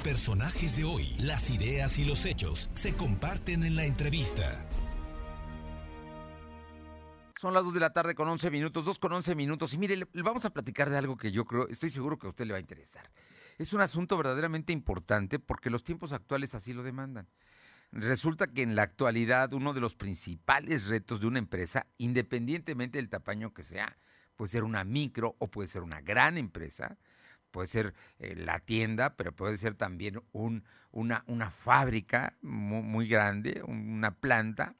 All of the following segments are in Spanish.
personajes de hoy, las ideas y los hechos se comparten en la entrevista. Son las 2 de la tarde con 11 minutos, 2 con 11 minutos. Y mire, vamos a platicar de algo que yo creo, estoy seguro que a usted le va a interesar. Es un asunto verdaderamente importante porque los tiempos actuales así lo demandan. Resulta que en la actualidad uno de los principales retos de una empresa, independientemente del tamaño que sea, puede ser una micro o puede ser una gran empresa, puede ser eh, la tienda, pero puede ser también un, una, una fábrica mu- muy grande, una planta,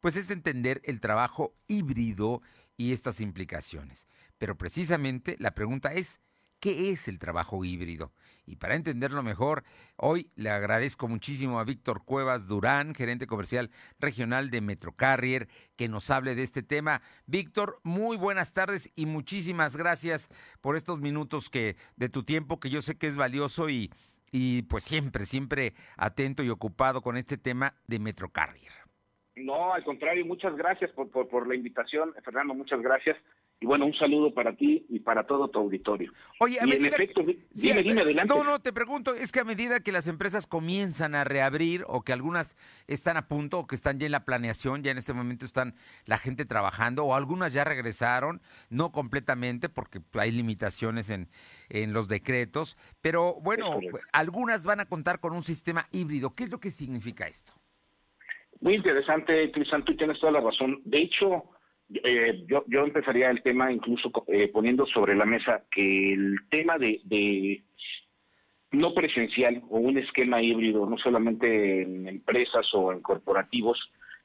pues es entender el trabajo híbrido y estas implicaciones. Pero precisamente la pregunta es, ¿qué es el trabajo híbrido? Y para entenderlo mejor, hoy le agradezco muchísimo a Víctor Cuevas Durán, gerente comercial regional de Metrocarrier, que nos hable de este tema. Víctor, muy buenas tardes y muchísimas gracias por estos minutos que de tu tiempo, que yo sé que es valioso y, pues siempre, siempre atento y ocupado con este tema de Metrocarrier. No, al contrario, muchas gracias por la invitación, Fernando, muchas gracias. Y bueno, un saludo para ti y para todo tu auditorio. Oye, a y en medida efecto, Sí, dime, dime, adelante. No, no, te pregunto, es que a medida que las empresas comienzan a reabrir o que algunas están a punto o que están ya en la planeación, ya en este momento están la gente trabajando o algunas ya regresaron, no completamente porque hay limitaciones en, en los decretos, pero bueno, algunas van a contar con un sistema híbrido. ¿Qué es lo que significa esto? Muy interesante, Cristian, tú tienes toda la razón. De hecho, eh, yo, yo empezaría el tema incluso eh, poniendo sobre la mesa que el tema de, de no presencial o un esquema híbrido, no solamente en empresas o en corporativos,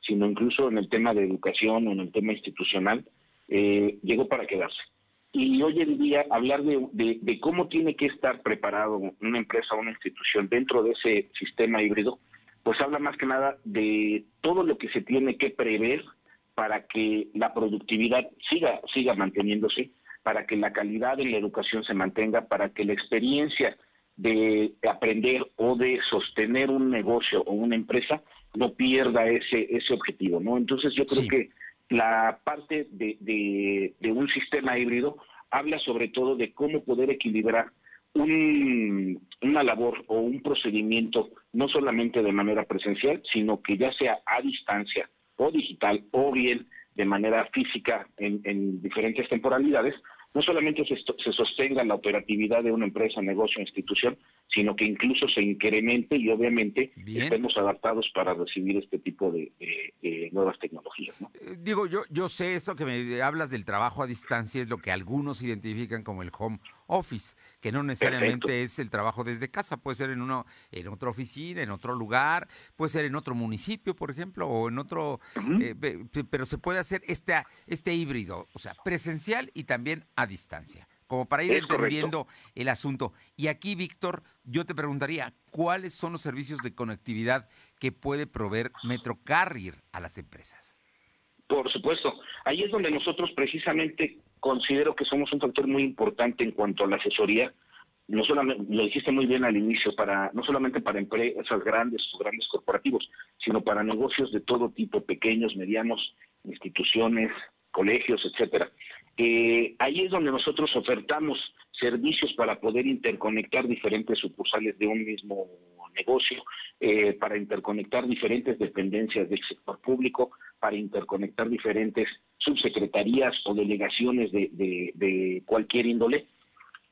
sino incluso en el tema de educación o en el tema institucional, eh, llegó para quedarse. Y hoy en día hablar de, de- de cómo tiene que estar preparado una empresa o una institución dentro de ese sistema híbrido, pues habla más que nada de todo lo que se tiene que prever para que la productividad siga, siga manteniéndose, para que la calidad de la educación se mantenga, para que la experiencia de aprender o de sostener un negocio o una empresa no pierda ese, ese objetivo, ¿no? Entonces yo creo Sí. que la parte de, de, de un sistema híbrido habla sobre todo de cómo poder equilibrar un, una labor o un procedimiento no solamente de manera presencial, sino que ya sea a distancia o digital o bien de manera física en, en diferentes temporalidades, no solamente se, se sostenga la operatividad de una empresa, negocio institución, sino que incluso se incremente y obviamente Bien. estemos adaptados para recibir este tipo de, de- de nuevas tecnologías. ¿no? Eh, Digo, yo, yo sé esto que me hablas del trabajo a distancia, es lo que algunos identifican como el home office, que no necesariamente Perfecto. es el trabajo desde casa, puede ser en uno, en otra oficina, en otro lugar, puede ser en otro municipio, por ejemplo, o en otro, eh, pe- pe- pero se puede hacer este, este híbrido, o sea, presencial y también a distancia, como para ir Es correcto. entendiendo el asunto. Y aquí, Víctor, yo te preguntaría, ¿cuáles son los servicios de conectividad que puede proveer Metrocarrier a las empresas? Por supuesto. Ahí es donde nosotros precisamente considero que somos un factor muy importante en cuanto a la asesoría. No solamente, lo dijiste muy bien al inicio, para no solamente para empresas grandes o grandes corporativos, sino para negocios de todo tipo, pequeños, medianos, instituciones, colegios, etcétera. Eh, ahí es donde nosotros ofertamos servicios para poder interconectar diferentes sucursales de un mismo negocio, eh, para interconectar diferentes dependencias del sector público, para interconectar diferentes subsecretarías o delegaciones de, de- cualquier índole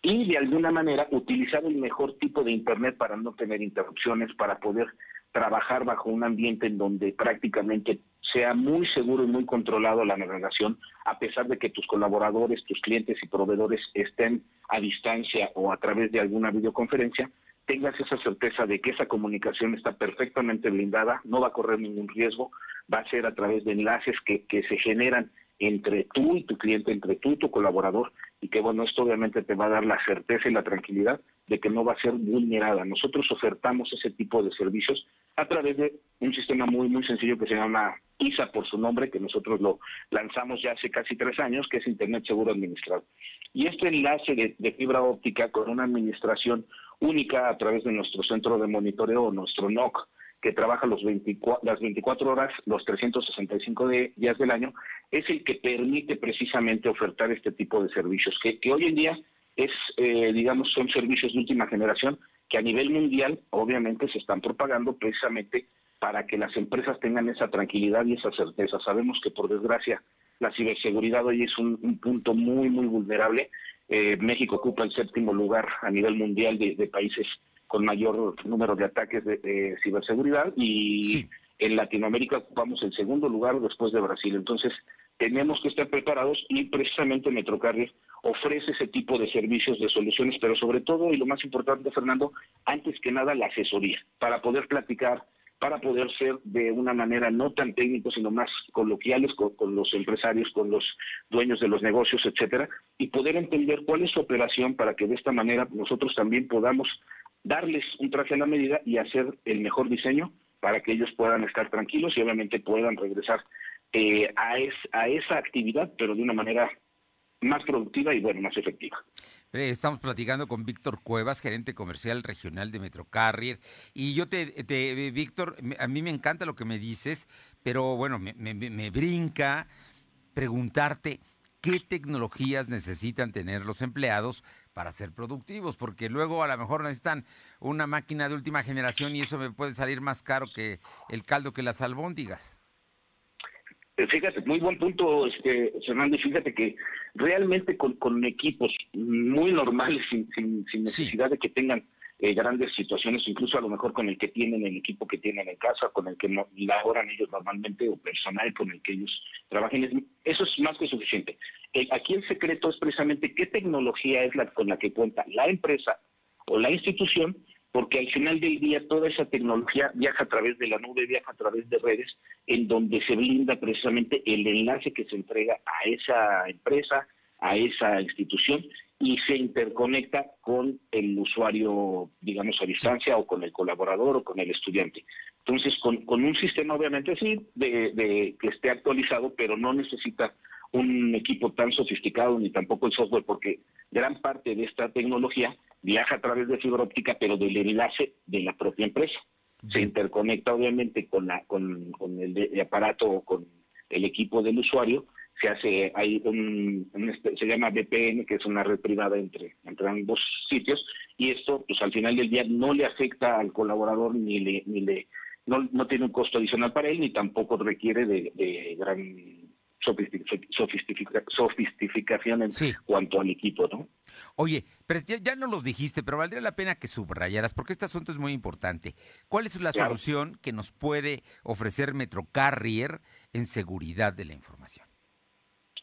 y de alguna manera utilizar el mejor tipo de Internet para no tener interrupciones, para poder trabajar bajo un ambiente en donde prácticamente sea muy seguro y muy controlado la navegación, a pesar de que tus colaboradores, tus clientes y proveedores estén a distancia o a través de alguna videoconferencia, tengas esa certeza de que esa comunicación está perfectamente blindada, no va a correr ningún riesgo, va a ser a través de enlaces que, que se generan entre tú y tu cliente, entre tú y tu colaborador, y que bueno, esto obviamente te va a dar la certeza y la tranquilidad de que no va a ser vulnerada. Nosotros ofertamos ese tipo de servicios a través de un sistema muy, muy sencillo que se llama ISA por su nombre, que nosotros lo lanzamos ya hace casi tres años, que es Internet Seguro Administrado. Y este enlace de, de fibra óptica con una administración única a través de nuestro centro de monitoreo, nuestro NOC, que trabaja los 24, las 24 horas, los 365 de- días del año, es el que permite precisamente ofertar este tipo de servicios, que, que hoy en día es, eh, digamos, son servicios de última generación que a nivel mundial obviamente se están propagando precisamente para que las empresas tengan esa tranquilidad y esa certeza. Sabemos que por desgracia la ciberseguridad hoy es un, punto muy, muy vulnerable. Eh, México ocupa el séptimo lugar a nivel mundial de, países con mayor número de ataques de, ciberseguridad y en Latinoamérica ocupamos el segundo lugar después de Brasil. Entonces, tenemos que estar preparados y precisamente Metrocarrier ofrece ese tipo de servicios, de soluciones, pero sobre todo, y lo más importante, Fernando, antes que nada la asesoría, para poder platicar, para poder ser de una manera no tan técnico, sino más coloquiales con, con, los empresarios, con los dueños de los negocios, etcétera, y poder entender cuál es su operación para que de esta manera nosotros también podamos darles un traje a la medida y hacer el mejor diseño para que ellos puedan estar tranquilos y obviamente puedan regresar eh, a, a esa actividad, pero de una manera más productiva y bueno, más efectiva. Eh, estamos platicando con Víctor Cuevas, gerente comercial regional de Metrocarrier. Y yo te, te Víctor, a mí me encanta lo que me dices, pero bueno, me, me brinca preguntarte qué tecnologías necesitan tener los empleados para ser productivos, porque luego a lo mejor necesitan una máquina de última generación y eso me puede salir más caro que el caldo que las albóndigas. Fíjate, muy buen punto, este, Fernando, fíjate que realmente con, equipos muy normales, sin, sin, necesidad de que tengan eh, grandes situaciones, incluso a lo mejor con el que tienen el equipo que tienen en casa, con el que no, laboran ellos normalmente, o personal con el que ellos trabajen, eso es más que suficiente. aquí el secreto es precisamente qué tecnología es la con la que cuenta la empresa o la institución porque al final del día toda esa tecnología viaja a través de la nube, viaja a través de redes, en donde se blinda precisamente el enlace que se entrega a esa empresa, a esa institución y se interconecta con el usuario, digamos, a distancia o con el colaborador o con el estudiante. Entonces, con, un sistema obviamente sí, de, que esté actualizado, pero no necesita un equipo tan sofisticado ni tampoco el software, porque gran parte de esta tecnología viaja a través de fibra óptica, pero del enlace de la propia empresa. Se interconecta obviamente con, la, con, el, aparato o con el equipo del usuario. Se hace, hay un, se llama VPN, que es una red privada entre, entre ambos sitios, y esto, pues al final del día, no le afecta al colaborador ni le, ni le no, no tiene un costo adicional para él, ni tampoco requiere de, de gran sofisticación en cuanto al equipo, ¿no? Oye, pero ya, no los dijiste, pero valdría la pena que subrayaras, porque este asunto es muy importante. ¿Cuál es la solución que nos puede ofrecer Metrocarrier en seguridad de la información?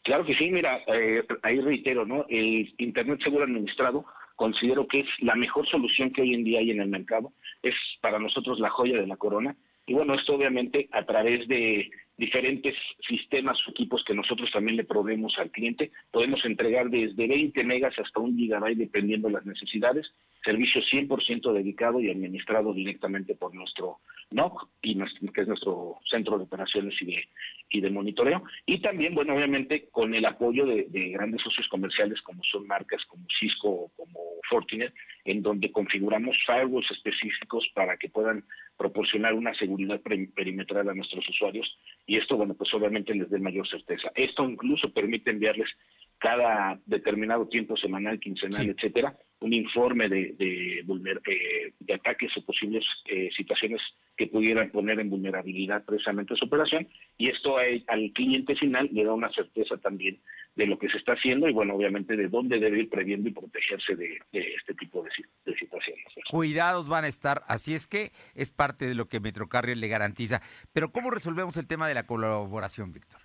Claro que sí, mira, eh, ahí reitero, ¿no? El Internet Seguro Administrado considero que es la mejor solución que hoy en día hay en el mercado. Es para nosotros la joya de la corona. Y bueno, esto obviamente a través de diferentes sistemas o equipos que nosotros también le proveemos al cliente. Podemos entregar desde 20 megas hasta un gigabyte dependiendo de las necesidades. Servicio 100% dedicado y administrado directamente por nuestro NOC, y que es nuestro centro de operaciones y de, y de monitoreo. Y también, bueno, obviamente con el apoyo de, de grandes socios comerciales como son marcas como Cisco o como Fortinet, en donde configuramos firewalls específicos para que puedan proporcionar una seguridad perimetral a nuestros usuarios y esto, bueno, pues obviamente les dé mayor certeza. Esto incluso permite enviarles cada determinado tiempo semanal, quincenal, etcétera, un informe de, de, eh, de ataques o posibles eh, situaciones que pudieran poner en vulnerabilidad precisamente su operación y esto al cliente final le da una certeza también de lo que se está haciendo y bueno obviamente de dónde debe ir previendo y protegerse de, este tipo de, de, situaciones. Cuidados van a estar, así es que es parte de lo que Metrocarrier le garantiza. Pero ¿cómo resolvemos el tema de la colaboración, Víctor?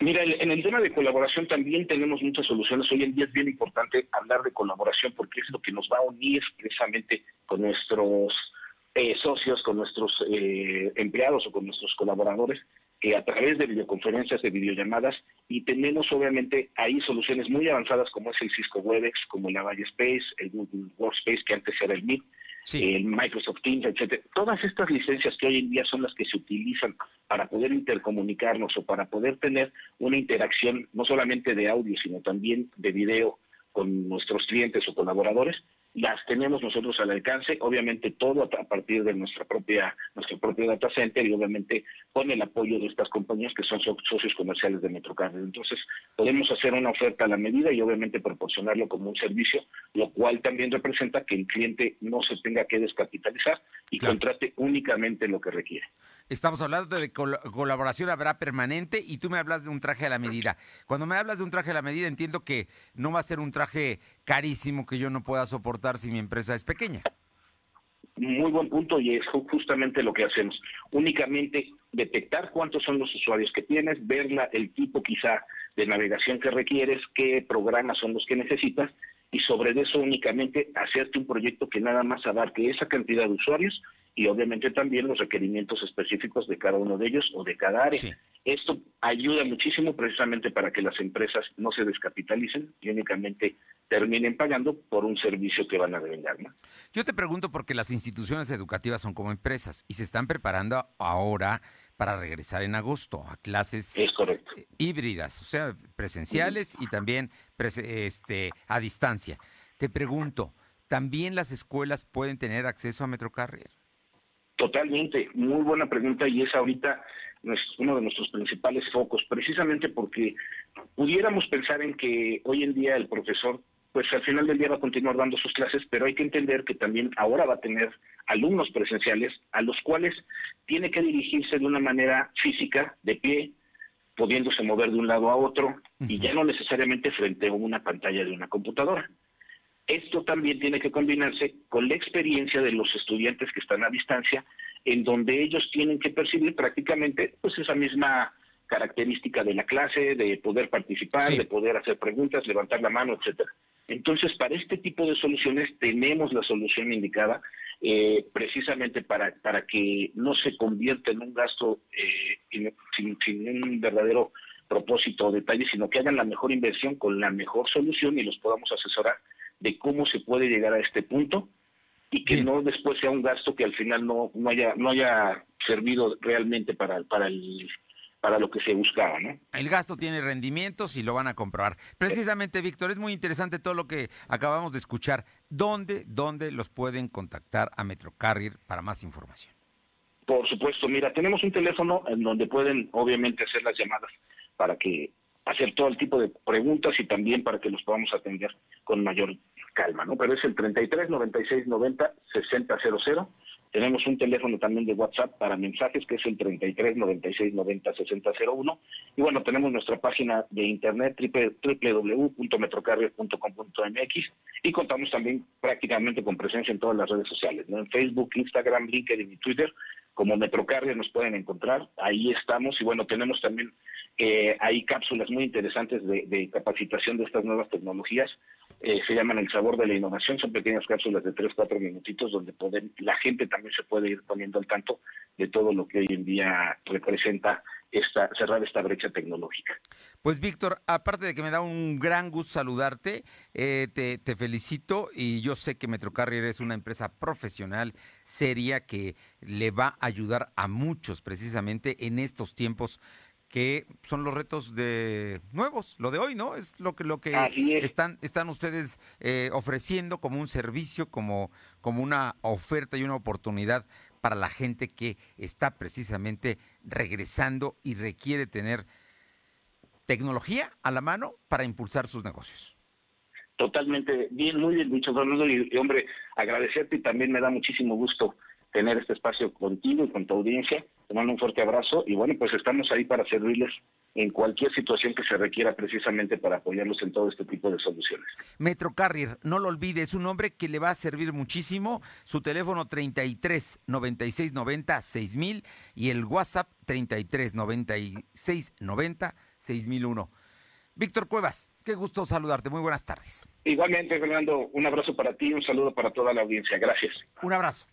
Mira, en el tema de colaboración también tenemos muchas soluciones. Hoy en día es bien importante hablar de colaboración porque es lo que nos va a unir precisamente con nuestros eh, socios, con nuestros eh, empleados o con nuestros colaboradores que a través de videoconferencias, de videollamadas, y tenemos obviamente ahí soluciones muy avanzadas como es el Cisco Webex, como el Avaya Space, el Google Workspace, que antes era el Meet, el Microsoft Teams, etcétera. Todas estas licencias que hoy en día son las que se utilizan para poder intercomunicarnos o para poder tener una interacción no solamente de audio, sino también de video con nuestros clientes o colaboradores, las tenemos nosotros al alcance, obviamente todo a partir de nuestra propia nuestro propio data center y obviamente con el apoyo de estas compañías que son socios comerciales de Metrocarrier. Entonces, podemos hacer una oferta a la medida y obviamente proporcionarlo como un servicio, lo cual también representa que el cliente no se tenga que descapitalizar y contrate únicamente lo que requiere. Estamos hablando de colaboración habrá permanente y tú me hablas de un traje a la medida. Cuando me hablas de un traje a la medida entiendo que no va a ser un traje carísimo que yo no pueda soportar si mi empresa es pequeña. Muy buen punto y es justamente lo que hacemos. Únicamente detectar cuántos son los usuarios que tienes, ver el tipo quizá de navegación que requieres, qué programas son los que necesitas y sobre eso únicamente hacerte un proyecto que nada más abarque esa cantidad de usuarios y obviamente también los requerimientos específicos de cada uno de ellos o de cada área. Esto ayuda muchísimo precisamente para que las empresas no se descapitalicen y únicamente terminen pagando por un servicio que van a devengar. Yo te pregunto porque las instituciones educativas son como empresas y se están preparando ahora para regresar en agosto a clases híbridas, o sea, presenciales y también este, a distancia. Te pregunto, ¿también las escuelas pueden tener acceso a Metrocarrier? Totalmente, muy buena pregunta y es ahorita uno de nuestros principales focos, precisamente porque pudiéramos pensar en que hoy en día el profesor, pues al final del día va a continuar dando sus clases, pero hay que entender que también ahora va a tener alumnos presenciales a los cuales tiene que dirigirse de una manera física, de pie, pudiéndose mover de un lado a otro y ya no necesariamente frente a una pantalla de una computadora. Esto también tiene que combinarse con la experiencia de los estudiantes que están a distancia, en donde ellos tienen que percibir prácticamente pues esa misma característica de la clase, de poder participar, de poder hacer preguntas, levantar la mano, etcétera. Entonces, para este tipo de soluciones tenemos la solución indicada eh, precisamente para, para que no se convierta en un gasto eh, sin, sin, un verdadero propósito o detalle, sino que hagan la mejor inversión con la mejor solución y los podamos asesorar de cómo se puede llegar a este punto y que no después sea un gasto que al final no, no haya no haya servido realmente para, para el para lo que se buscaba, ¿no? El gasto tiene rendimientos y lo van a comprobar. Precisamente, Víctor, es muy interesante todo lo que acabamos de escuchar. ¿Dónde, dónde los pueden contactar a Metrocarrier para más información? Por supuesto, mira, tenemos un teléfono en donde pueden obviamente hacer las llamadas para que hacer todo el tipo de preguntas y también para que los podamos atender con mayor calma, ¿no? Pero es el 33 96 90 60 00. Tenemos un teléfono también de WhatsApp para mensajes que es el 33 96 90 60 01. Y bueno, tenemos nuestra página de internet www.metrocarrier.com.mx y contamos también prácticamente con presencia en todas las redes sociales, ¿no? En Facebook, Instagram, LinkedIn y Twitter. Como Metrocarrier nos pueden encontrar, ahí estamos y bueno, tenemos también eh, hay cápsulas muy interesantes de, capacitación de estas nuevas tecnologías. Eh, se llaman El Sabor de la Innovación. Son pequeñas cápsulas de 3, 4 minutitos donde la gente también se puede ir poniendo al tanto de todo lo que hoy en día representa esta, cerrar esta brecha tecnológica. Pues Víctor, aparte de que me da un gran gusto saludarte, eh, te, te, felicito y yo sé que Metrocarrier es una empresa profesional, seria, que le va a ayudar a muchos precisamente en estos tiempos que son los retos de nuevos, lo de hoy, ¿no? Es lo que lo que están están ustedes eh, ofreciendo como un servicio, como como una oferta y una oportunidad para la gente que está precisamente regresando y requiere tener tecnología a la mano para impulsar sus negocios. Totalmente, bien, muy bien dicho, Fernando, y, hombre, agradecerte y también me da muchísimo gusto tener este espacio contigo y con tu audiencia. Te mando un fuerte abrazo y bueno, pues estamos ahí para servirles en cualquier situación que se requiera precisamente para apoyarlos en todo este tipo de soluciones. Metro Carrier, no lo olvide, es un nombre que le va a servir muchísimo. Su teléfono 33 96 90 6000 y el WhatsApp 33 96 90 6001. Víctor Cuevas, qué gusto saludarte. Muy buenas tardes. Igualmente, Fernando, un abrazo para ti un saludo para toda la audiencia. Gracias. Un abrazo.